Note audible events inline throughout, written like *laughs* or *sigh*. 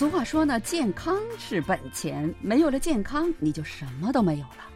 俗话说呢，健康是本钱，没有了健康，你就什么都没有了。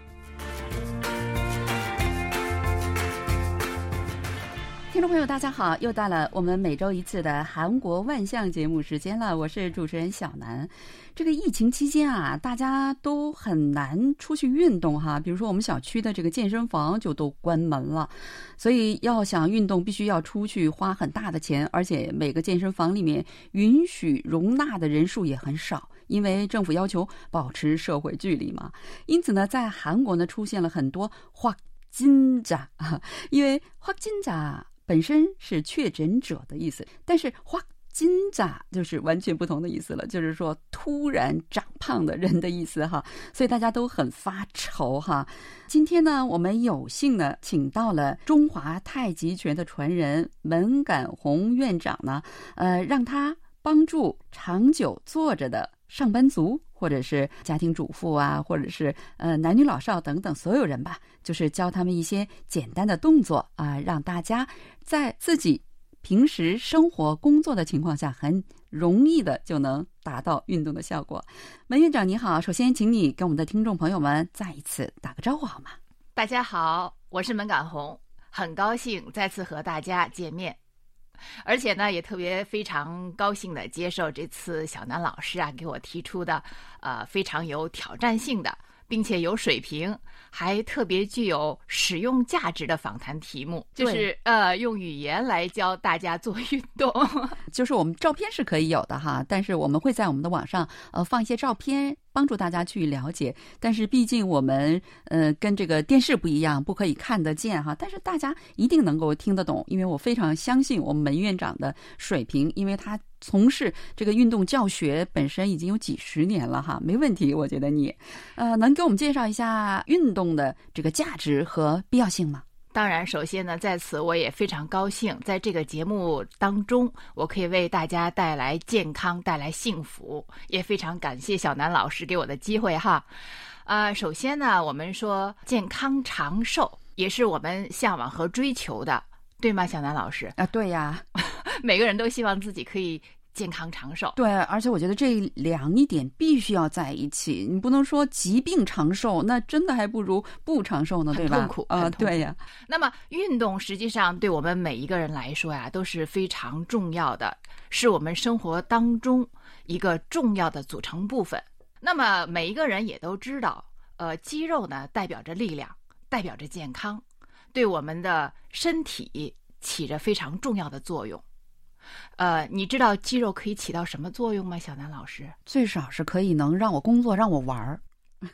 听众朋友，大家好，又到了我们每周一次的韩国万象节目时间了，我是主持人小南。这个疫情期间啊，大家都很难出去运动哈，比如说我们小区的这个健身房就都关门了，所以要想运动，必须要出去花很大的钱，而且每个健身房里面允许容纳的人数也很少，因为政府要求保持社会距离嘛。因此呢，在韩国呢出现了很多花金扎啊，*laughs* 因为花金扎。本身是确诊者的意思，但是花金扎就是完全不同的意思了，就是说突然长胖的人的意思哈，所以大家都很发愁哈。今天呢，我们有幸呢，请到了中华太极拳的传人门感红院长呢，呃，让他帮助长久坐着的上班族。或者是家庭主妇啊，或者是呃男女老少等等所有人吧，就是教他们一些简单的动作啊，让大家在自己平时生活工作的情况下，很容易的就能达到运动的效果。门院长你好，首先请你跟我们的听众朋友们再一次打个招呼好吗？大家好，我是门感红，很高兴再次和大家见面。而且呢，也特别非常高兴的接受这次小南老师啊给我提出的，呃，非常有挑战性的，并且有水平，还特别具有使用价值的访谈题目，就是呃，用语言来教大家做运动。*laughs* 就是我们照片是可以有的哈，但是我们会在我们的网上呃放一些照片。帮助大家去了解，但是毕竟我们呃跟这个电视不一样，不可以看得见哈。但是大家一定能够听得懂，因为我非常相信我们门院长的水平，因为他从事这个运动教学本身已经有几十年了哈，没问题。我觉得你，呃，能给我们介绍一下运动的这个价值和必要性吗？当然，首先呢，在此我也非常高兴，在这个节目当中，我可以为大家带来健康，带来幸福，也非常感谢小南老师给我的机会哈。啊，首先呢，我们说健康长寿也是我们向往和追求的，对吗，小南老师？啊，对呀，*laughs* 每个人都希望自己可以。健康长寿，对，而且我觉得这两一点必须要在一起。你不能说疾病长寿，那真的还不如不长寿呢，对吧？痛苦啊，对呀。那么运动实际上对我们每一个人来说呀，都是非常重要的，是我们生活当中一个重要的组成部分。那么每一个人也都知道，呃，肌肉呢代表着力量，代表着健康，对我们的身体起着非常重要的作用。呃，你知道肌肉可以起到什么作用吗，小南老师？最少是可以能让我工作，让我玩儿。*laughs*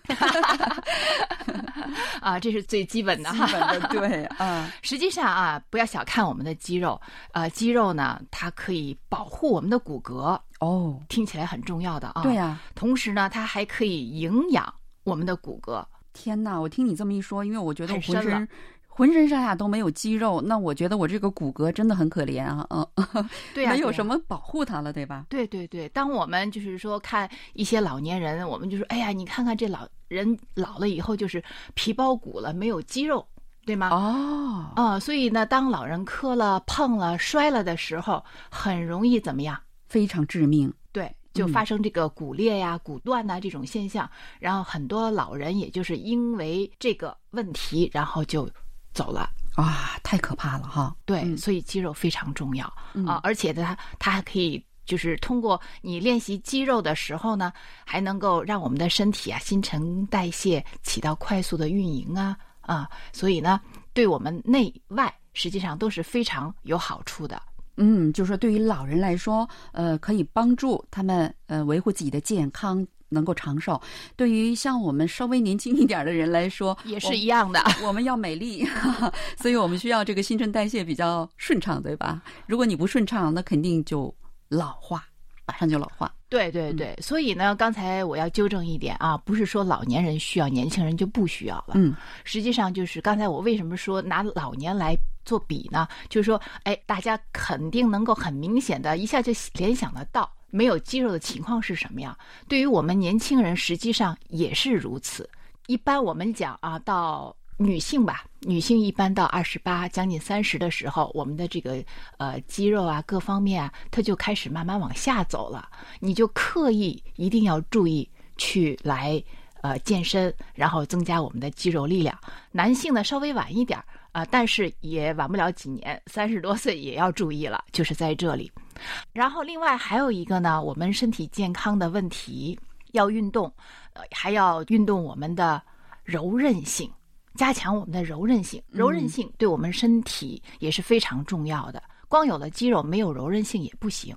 啊，这是最基本的，基本的 *laughs* 对啊。实际上啊，不要小看我们的肌肉，呃，肌肉呢，它可以保护我们的骨骼哦，听起来很重要的啊。对呀，同时呢，它还可以营养我们的骨骼。天哪，我听你这么一说，因为我觉得我浑身。浑身上下都没有肌肉，那我觉得我这个骨骼真的很可怜啊！嗯，*laughs* 对呀，没有什么保护它了，对吧？对对对，当我们就是说看一些老年人，我们就说，哎呀，你看看这老人老了以后就是皮包骨了，没有肌肉，对吗？哦，啊，所以呢，当老人磕了、碰了、摔了的时候，很容易怎么样？非常致命，对，就发生这个骨裂呀、骨断呐这种现象，然后很多老人也就是因为这个问题，然后就。走了啊，太可怕了哈！对，所以肌肉非常重要啊，而且它它还可以就是通过你练习肌肉的时候呢，还能够让我们的身体啊新陈代谢起到快速的运营啊啊，所以呢，对我们内外实际上都是非常有好处的。嗯，就是说对于老人来说，呃，可以帮助他们呃维护自己的健康。能够长寿，对于像我们稍微年轻一点的人来说，也是一样的。*laughs* 我们要美丽，*laughs* 所以我们需要这个新陈代谢比较顺畅，对吧？如果你不顺畅，那肯定就老化，马上就老化。对对对，所以呢，刚才我要纠正一点啊，不是说老年人需要，年轻人就不需要了。嗯，实际上就是刚才我为什么说拿老年来做比呢？就是说，哎，大家肯定能够很明显的一下就联想得到。没有肌肉的情况是什么样？对于我们年轻人，实际上也是如此。一般我们讲啊，到女性吧，女性一般到二十八将近三十的时候，我们的这个呃肌肉啊各方面啊，它就开始慢慢往下走了。你就刻意一定要注意去来呃健身，然后增加我们的肌肉力量。男性呢稍微晚一点儿啊、但是也晚不了几年，三十多岁也要注意了，就是在这里。然后另外还有一个呢，我们身体健康的问题，要运动，呃，还要运动我们的柔韧性。加强我们的柔韧性，柔韧性对我们身体也是非常重要的。光有了肌肉，没有柔韧性也不行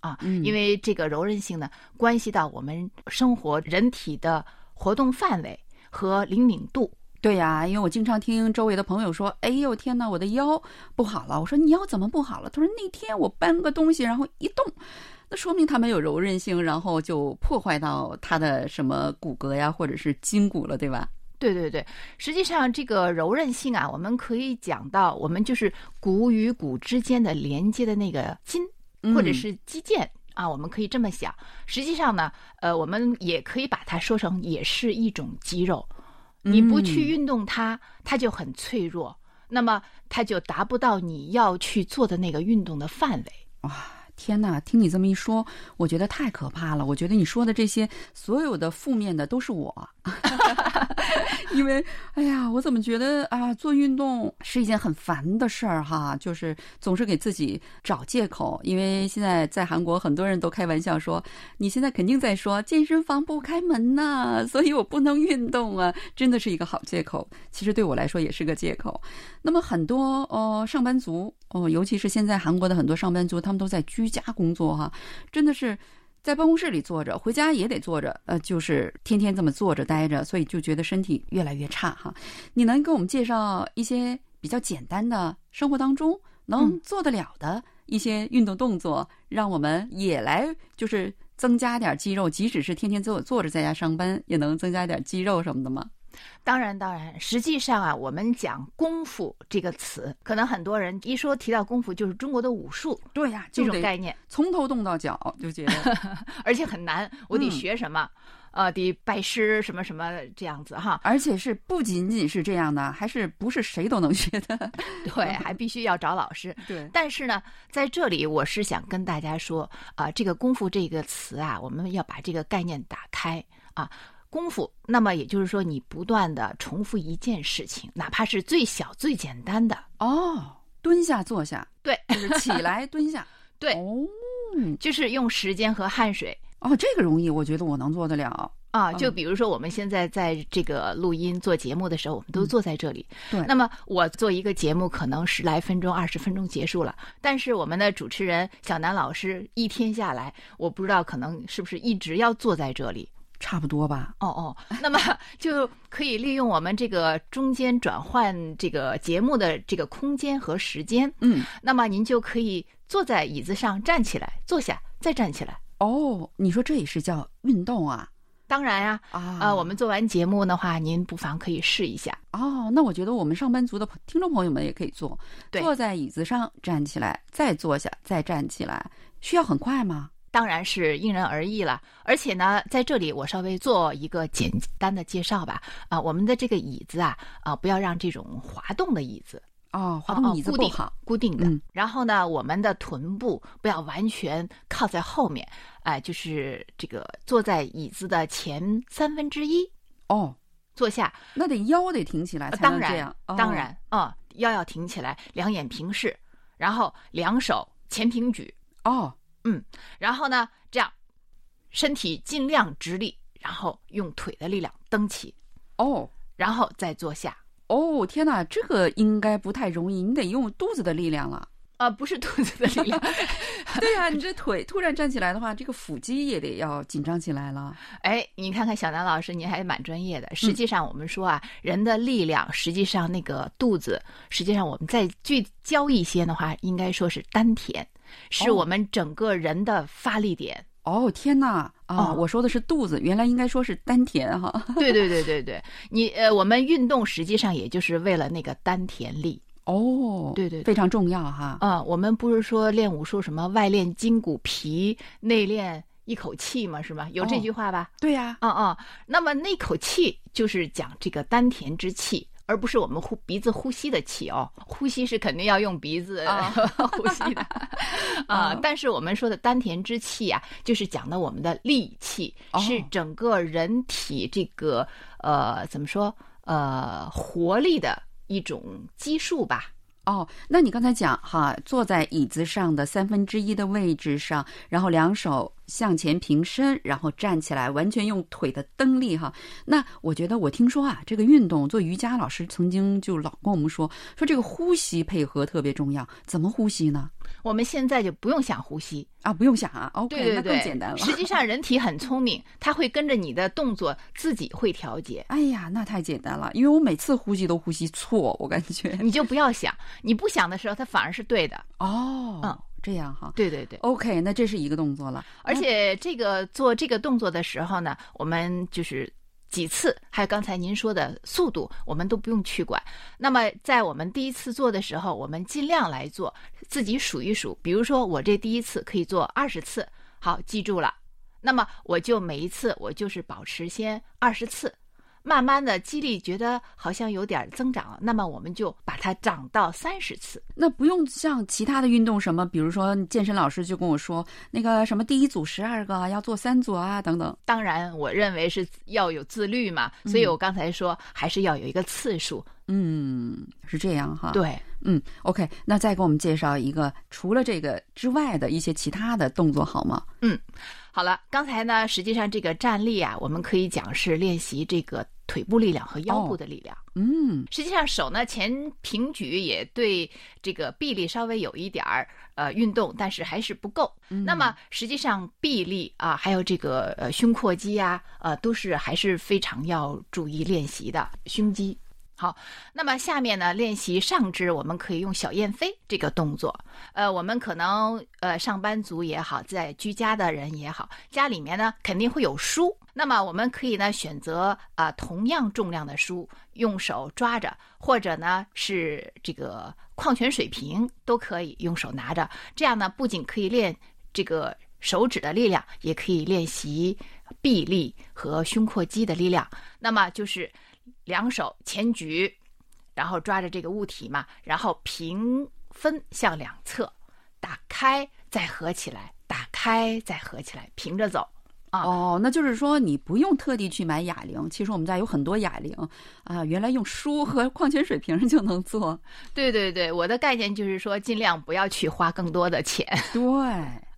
啊。因为这个柔韧性呢，关系到我们生活人体的活动范围和灵敏度。对呀，因为我经常听周围的朋友说：“哎呦天哪，我的腰不好了。”我说：“你腰怎么不好了？”他说：“那天我搬个东西，然后一动，那说明他没有柔韧性，然后就破坏到他的什么骨骼呀，或者是筋骨了，对吧？”对对对，实际上这个柔韧性啊，我们可以讲到，我们就是骨与骨之间的连接的那个筋，或者是肌腱、啊，我们可以这么想。实际上呢，呃，我们也可以把它说成也是一种肌肉。你不去运动它，它就很脆弱，那么它就达不到你要去做的那个运动的范围。哇！天呐，听你这么一说，我觉得太可怕了。我觉得你说的这些所有的负面的都是我，*laughs* 因为哎呀，我怎么觉得啊，做运动是一件很烦的事儿哈，就是总是给自己找借口。因为现在在韩国，很多人都开玩笑说，你现在肯定在说健身房不开门呐，所以我不能运动啊，真的是一个好借口。其实对我来说也是个借口。那么很多呃上班族哦，尤其是现在韩国的很多上班族，他们都在居家工作哈，真的是在办公室里坐着，回家也得坐着，呃，就是天天这么坐着待着，所以就觉得身体越来越差哈。你能给我们介绍一些比较简单的生活当中能做得了的一些运动动作，让我们也来就是增加点肌肉，即使是天天坐坐着在家上班，也能增加点肌肉什么的吗？当然，当然，实际上啊，我们讲功夫这个词，可能很多人一说提到功夫，就是中国的武术，对呀，这种概念，从头动到脚，就觉得，*laughs* 而且很难，我得学什么，呃，得拜师什么什么这样子哈，而且是不仅仅是这样的，还是不是谁都能学的，对，还必须要找老师，*laughs* 对。但是呢，在这里我是想跟大家说，啊，这个功夫这个词啊，我们要把这个概念打开啊。功夫，那么也就是说，你不断的重复一件事情，哪怕是最小最简单的哦，蹲下坐下，对，就是起来 *laughs* 蹲下，对，哦，就是用时间和汗水。哦，这个容易，我觉得我能做得了啊。就比如说，我们现在在这个录音做节目的时候，我们都坐在这里。对，那么我做一个节目，可能十来分钟、二十分钟结束了，但是我们的主持人小南老师一天下来，我不知道可能是不是一直要坐在这里。差不多吧。哦哦，*laughs* 那么就可以利用我们这个中间转换这个节目的这个空间和时间。嗯，那么您就可以坐在椅子上站起来，坐下再站起来。哦，你说这也是叫运动啊？当然呀。啊，呃，我们做完节目的话，您不妨可以试一下。哦，那我觉得我们上班族的听众朋友们也可以做，对坐在椅子上站起来，再坐下，再站起来，需要很快吗？当然是因人而异了，而且呢，在这里我稍微做一个简单的介绍吧。啊，我们的这个椅子啊，啊，不要让这种滑动的椅子。哦，滑动椅子固定不好，固定的。嗯。然后呢，我们的臀部不要完全靠在后面，哎、就是这个坐在椅子的前三分之一。哦，坐下。那得腰得挺起来呃当然才能这样，，哦。当然，嗯，腰要挺起来，两眼平视，然后两手前平举，哦，然后呢，这样身体尽量直立，然后用腿的力量蹬起，哦。然后再坐下。哦，天哪，这个应该不太容易，你得用肚子的力量了。啊、不是肚子的力量，*laughs* 对呀、你这腿突然站起来的话，这个腹肌也得要紧张起来了。哎，你看看小南老师，您还蛮专业的。实际上，我们说啊，人的力量，实际上那个肚子，实际上我们再聚焦一些的话，应该说是丹田，是哦我们整个人的发力点。哦，天哪！啊，哦我说的是肚子，原来应该说是丹田哈。对对对对对，*laughs* 你呃，我们运动实际上也就是为了那个丹田力。哦，对对对。非常重要哈。啊、我们不是说练武术什么外练筋骨皮，内练一口气嘛，是吧？有这哦句话吧？对呀、嗯嗯，那么那口气就是讲这个丹田之气而不是我们呼鼻子呼吸的气哦。呼吸是肯定要用鼻子、啊。*laughs* 呼吸的。*laughs* 啊、啊但是我们说的丹田之气啊，就是讲的我们的力气，哦。是整个人体这个呃怎么说？呃活力的一种基数吧。哦，那你刚才讲哈，坐在椅子上的三分之一的位置上，然后两手向前平伸，然后站起来，完全用腿的蹬力哈。那我觉得我听说啊，这个运动做瑜伽老师曾经就老跟我们说，说这个呼吸配合特别重要。怎么呼吸呢？我们现在就不用想呼吸，啊，不用想啊，OK，对对那更，简单了。实际上，人体很聪明，它会跟着你的动作自己会调节，哎呀，那太简单了，因为我每次呼吸都呼吸错，我感觉。你就不要想，你不想的时候，它反而是对的。哦，嗯这样哈。对对对。OK，那这是一个动作了，而且这个做这个动作的时候呢，我们就是几次，还有刚才您说的速度，我们都不用去管。那么在我们第一次做的时候，我们尽量来做，自己数一数。比如说我这第一次可以做二十次，好，记住了。那么我就每一次我就是保持先二十次。慢慢的肌力觉得好像有点增长了，那么我们就把它涨到三十次。那不用像其他的运动什么，比如说健身老师就跟我说，那个什么第一组十二个要做三组啊等等。当然，我认为是要有自律嘛，所以我刚才说还是要有一个次数。嗯，是这样哈。，对，嗯，OK，那再给我们介绍一个除了这个之外的一些其他的动作好吗？好了，刚才呢，实际上这个站立啊，我们可以讲是练习这个腿部力量和腰部的力量。嗯，实际上手呢前平举也对这个臂力稍微有一点儿呃运动，但是还是不够。那么实际上臂力啊，还有这个呃胸廓肌啊，呃都是还是非常要注意练习的胸肌。好，那么下面呢，练习上肢，我们可以用小燕飞这个动作。呃，我们可能呃上班族也好，在居家的人也好，家里面呢肯定会有书。那么我们可以呢选择啊、同样重量的书，用手抓着，或者呢是这个矿泉水瓶都可以用手拿着。这样呢不仅可以练这个手指的力量，也可以练习臂力和胸廓肌的力量。那么就是两手前举，然后抓着这个物体嘛，然后平分向两侧，打开再合起来，打开再合起来，平着走。啊哦，那就是说你不用特地去买哑铃，其实我们家有很多哑铃啊，原来用书和矿泉水瓶就能做。对对对，我的概念就是说，尽量不要去花更多的钱对，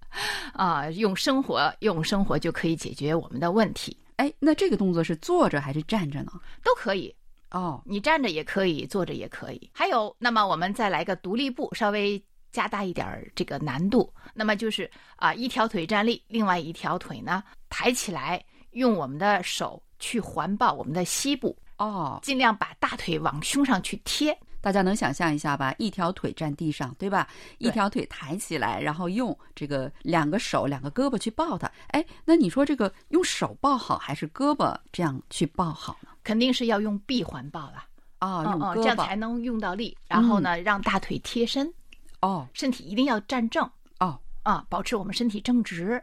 *laughs* 啊，用生活用生活就可以解决我们的问题，哎，那这个动作是坐着还是站着呢？都可以。哦，你站着也可以，坐着也可以。还有，那么我们再来个独立步，稍微加大一点儿这个难度。那么就是啊，一条腿站立，另外一条腿呢抬起来，用我们的手去环抱我们的膝部，哦，尽量把大腿往胸上去贴。大家能想象一下吧？一条腿站地上，对吧？一条腿抬起来，然后用这个两个手、两个胳膊去抱它。哎，那你说这个用手抱好，还是胳膊这样去抱好呢？肯定是要用臂环抱了，哦，嗯嗯，用胳这样才。能用到力。然后呢，让大腿贴身，哦身体一定要站正哦啊，保持我们身体正直。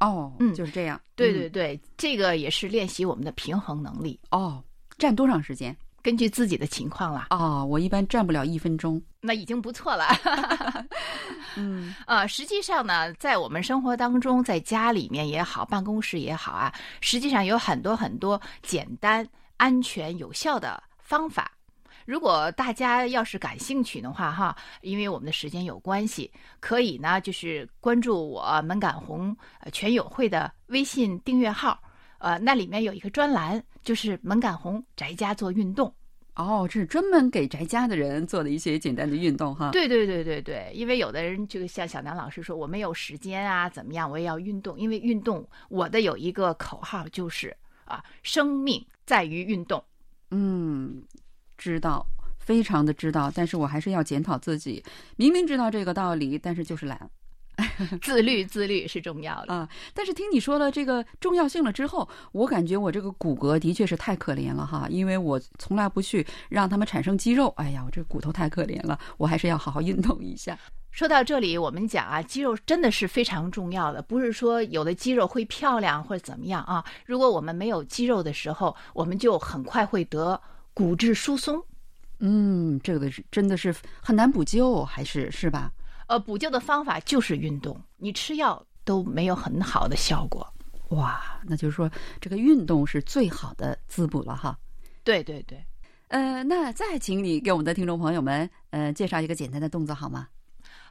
哦，嗯就是这样。嗯对对对，这个也是练习我们的平衡能力。哦，站多长时间？根据自己的情况啦，哦，我一般站不了一分钟。那已经不错了。*laughs* *laughs* 嗯，呃，实际上呢，在我们生活当中，在家里面也好，办公室也好啊，实际上有很多很多简单、安全、有效的方法。如果大家要是感兴趣的话，哈，因为我们的时间有关系，可以呢就是关注我门感红呃全友会的微信订阅号，呃，那里面有一个专栏，就是门赶红宅家做运动。哦，这是专门给宅家的人做的一些简单的运动哈。对对对对对，因为有的人就像小南老师说，我没有时间啊，怎么样，我也要运动。因为运动，我的有一个口号就是啊，生命在于运动。嗯，知道，非常的知道，但是我还是要检讨自己，明明知道这个道理，但是就是懒。*laughs* 自律自律是重要的。啊，但是听你说了这个重要性了之后，我感觉我这个骨骼的确是太可怜了哈，因为我从来不去让他们产生肌肉。哎呀，我这骨头太可怜了，我还是要好好运动一下。说到这里，我们讲啊，肌肉真的是非常重要的，不是说有的肌肉会漂亮或者怎么样啊。如果我们没有肌肉的时候，我们就很快会得骨质疏松。嗯，这个是真的是很难补救，还是是吧？呃，补救的方法就是运动，你吃药都没有很好的效果。哇，那就是说这个运动是最好的滋补了哈。对对对，呃，那再请你给我们的听众朋友们，呃，介绍一个简单的动作好吗？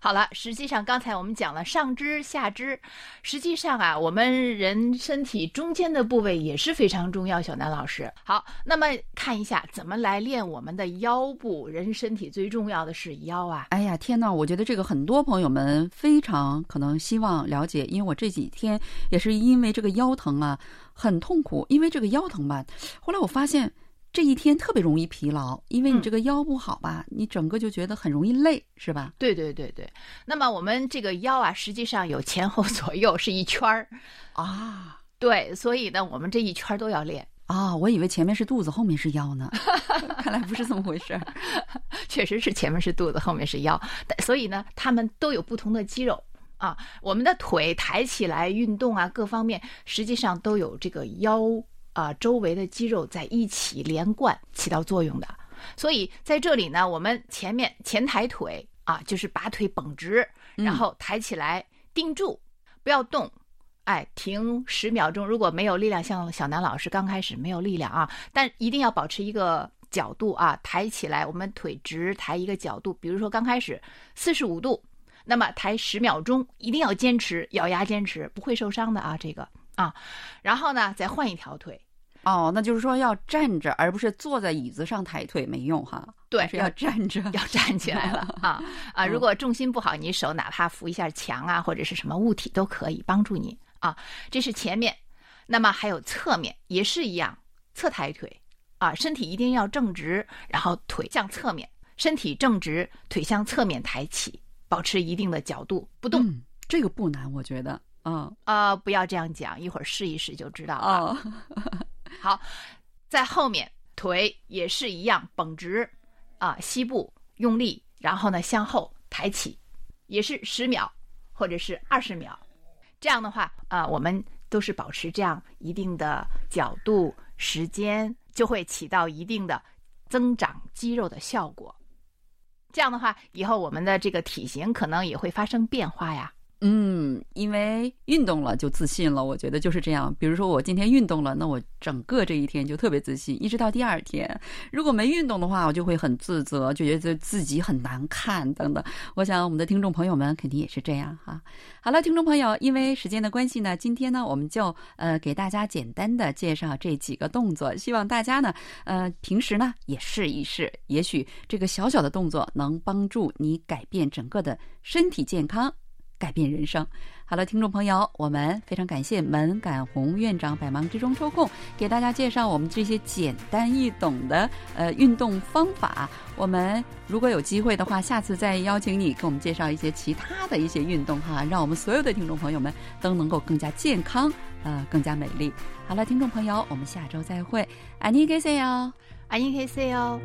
好了，实际上刚才我们讲了上肢、下肢，实际上啊，我们人身体中间的部位也是非常重要。小南老师，好，那么看一下怎么来练我们的腰部。人身体最重要的是腰啊！哎呀，天呐，我觉得这个很多朋友们非常可能希望了解，因为我这几天也是因为这个腰疼啊，很痛苦。因为这个腰疼吧，后来我发现。这一天特别容易疲劳，因为你这个腰不好吧，你整个就觉得很容易累，是吧？对对对对。那么我们这个腰啊，实际上有前后左右是一圈儿啊。对，所以呢，我们这一圈都要练啊。我以为前面是肚子，后面是腰呢，*laughs* 看来不是这么回事儿。*laughs* 确实是前面是肚子，后面是腰，所以呢，他们都有不同的肌肉啊。我们的腿抬起来运动啊，各方面实际上都有这个腰。啊，周围的肌肉在一起连贯起到作用的，所以在这里呢，我们前面前抬腿啊，就是把腿绷直，然后抬起来定住，不要动，哎，停十秒钟。如果没有力量，像小南老师刚开始没有力量啊，但一定要保持一个角度啊，抬起来，我们腿直抬一个角度，比如说刚开始四十五度，那么抬十秒钟，一定要坚持，咬牙坚持，不会受伤的啊，这个啊，然后呢，再换一条腿。哦，那就是说要站着，而不是坐在椅子上抬腿没用哈。对，是要站着，要站起来了 *laughs* 啊啊！如果重心不好，你手哪怕扶一下墙啊，或者是什么物体都可以帮助你啊。这是前面，那么还有侧面也是一样，侧抬腿啊，身体一定要正直，然后腿向侧面，身体正直，腿向侧面抬起，保持一定的角度不动。这个不难，我觉得。嗯啊，不要这样讲，一会儿试一试就知道了。好，在后面腿也是一样绷直，啊，膝部用力，然后呢向后抬起，也是十秒或者是二十秒。这样的话，啊，我们都是保持这样一定的角度，时间就会起到一定的增长肌肉的效果。这样的话，以后我们的这个体型可能也会发生变化呀。嗯，因为运动了就自信了，我觉得就是这样。比如说我今天运动了，那我整个这一天就特别自信，一直到第二天。如果没运动的话，我就会很自责，就觉得自己很难看等等。我想我们的听众朋友们肯定也是这样哈。好了，听众朋友，因为时间的关系呢，今天呢我们就呃给大家简单的介绍这几个动作，希望大家呢呃平时呢也试一试，也许这个小小的动作能帮助你改变整个的身体健康。改变人生。好了，听众朋友，我们非常感谢门感红院长百忙之中抽空给大家介绍我们这些简单易懂的呃运动方法。我们如果有机会的话，下次再邀请你给我们介绍一些其他的一些运动哈，让我们所有的听众朋友们都能够更加健康，呃，更加美丽。好了，听众朋友，我们下周再会，安妮 K C 哦，安妮 K C 哦。